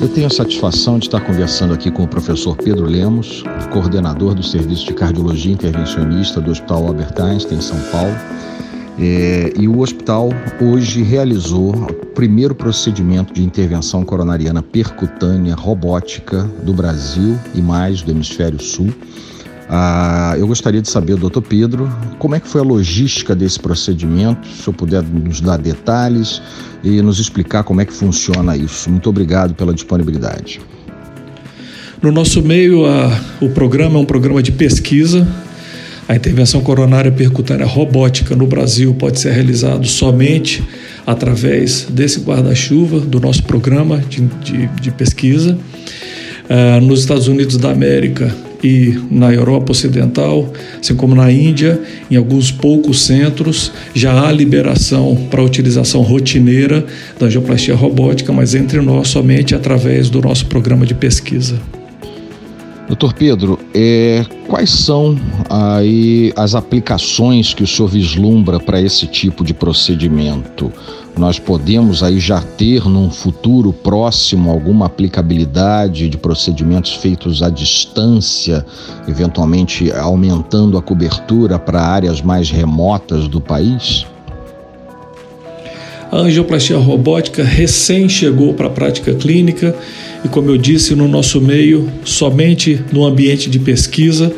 Eu tenho a satisfação de estar conversando aqui com o professor Pedro Lemos, coordenador do Serviço de Cardiologia Intervencionista do Hospital Albert Einstein, em São Paulo. É, e o hospital hoje realizou o primeiro procedimento de intervenção coronariana percutânea robótica do Brasil e mais do Hemisfério Sul. Ah, eu gostaria de saber, doutor Pedro, como é que foi a logística desse procedimento, se eu puder nos dar detalhes e nos explicar como é que funciona isso. Muito obrigado pela disponibilidade. No nosso meio, a, o programa é um programa de pesquisa. A intervenção coronária percutânea robótica no Brasil pode ser realizado somente através desse guarda-chuva do nosso programa de, de, de pesquisa. Uh, nos Estados Unidos da América, e na Europa Ocidental, assim como na Índia, em alguns poucos centros, já há liberação para a utilização rotineira da angioplastia robótica, mas entre nós somente através do nosso programa de pesquisa. Doutor Pedro, é, quais são aí as aplicações que o senhor vislumbra para esse tipo de procedimento? Nós podemos aí já ter num futuro próximo alguma aplicabilidade de procedimentos feitos à distância, eventualmente aumentando a cobertura para áreas mais remotas do país? A angioplastia robótica recém chegou para a prática clínica e, como eu disse, no nosso meio, somente no ambiente de pesquisa.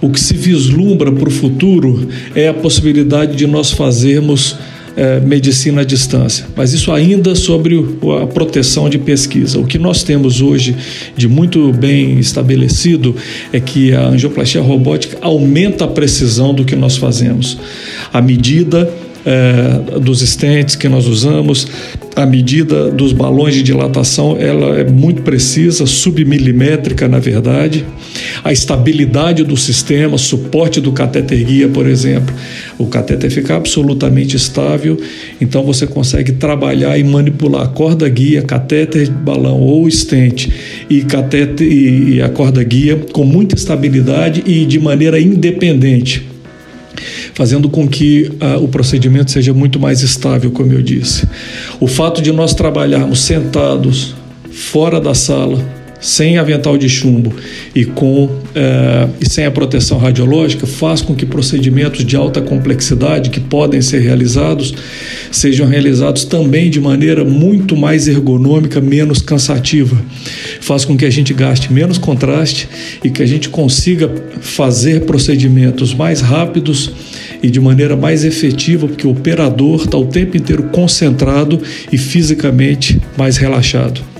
O que se vislumbra para o futuro é a possibilidade de nós fazermos é, medicina à distância, mas isso ainda sobre a proteção de pesquisa. O que nós temos hoje de muito bem estabelecido é que a angioplastia robótica aumenta a precisão do que nós fazemos. À medida é, dos estentes que nós usamos, a medida dos balões de dilatação ela é muito precisa, submilimétrica na verdade. A estabilidade do sistema, suporte do catéter guia, por exemplo, o catéter fica absolutamente estável, então você consegue trabalhar e manipular a corda guia, catéter balão ou estente e catéter e a corda guia com muita estabilidade e de maneira independente fazendo com que uh, o procedimento seja muito mais estável, como eu disse. O fato de nós trabalharmos sentados fora da sala, sem avental de chumbo e, com, eh, e sem a proteção radiológica faz com que procedimentos de alta complexidade que podem ser realizados sejam realizados também de maneira muito mais ergonômica, menos cansativa. Faz com que a gente gaste menos contraste e que a gente consiga fazer procedimentos mais rápidos e de maneira mais efetiva, porque o operador está o tempo inteiro concentrado e fisicamente mais relaxado.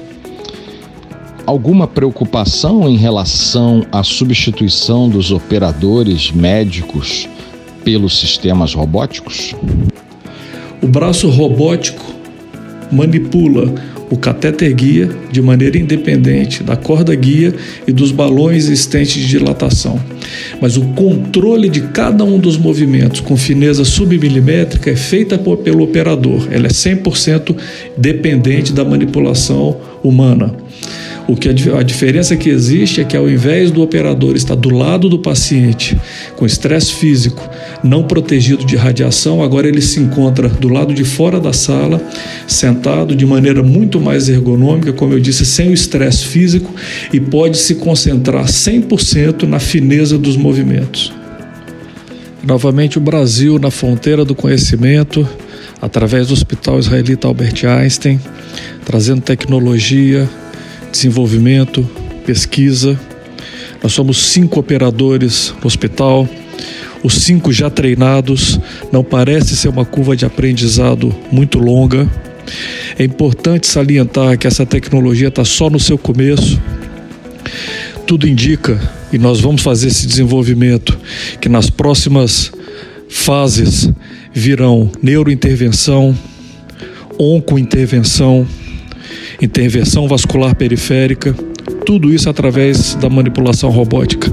Alguma preocupação em relação à substituição dos operadores médicos pelos sistemas robóticos? O braço robótico manipula o catéter guia de maneira independente da corda guia e dos balões existentes de dilatação. Mas o controle de cada um dos movimentos com fineza submilimétrica é feita pelo operador. Ela é 100% dependente da manipulação humana. O que a, a diferença que existe é que ao invés do operador estar do lado do paciente com estresse físico, não protegido de radiação, agora ele se encontra do lado de fora da sala, sentado de maneira muito mais ergonômica, como eu disse, sem o estresse físico e pode se concentrar 100% na fineza dos movimentos. Novamente, o Brasil na fronteira do conhecimento, através do Hospital Israelita Albert Einstein, trazendo tecnologia, desenvolvimento, pesquisa. Nós somos cinco operadores no hospital, os cinco já treinados. Não parece ser uma curva de aprendizado muito longa. É importante salientar que essa tecnologia está só no seu começo. Tudo indica, e nós vamos fazer esse desenvolvimento, que nas próximas fases virão neurointervenção, oncointervenção, intervenção vascular periférica, tudo isso através da manipulação robótica.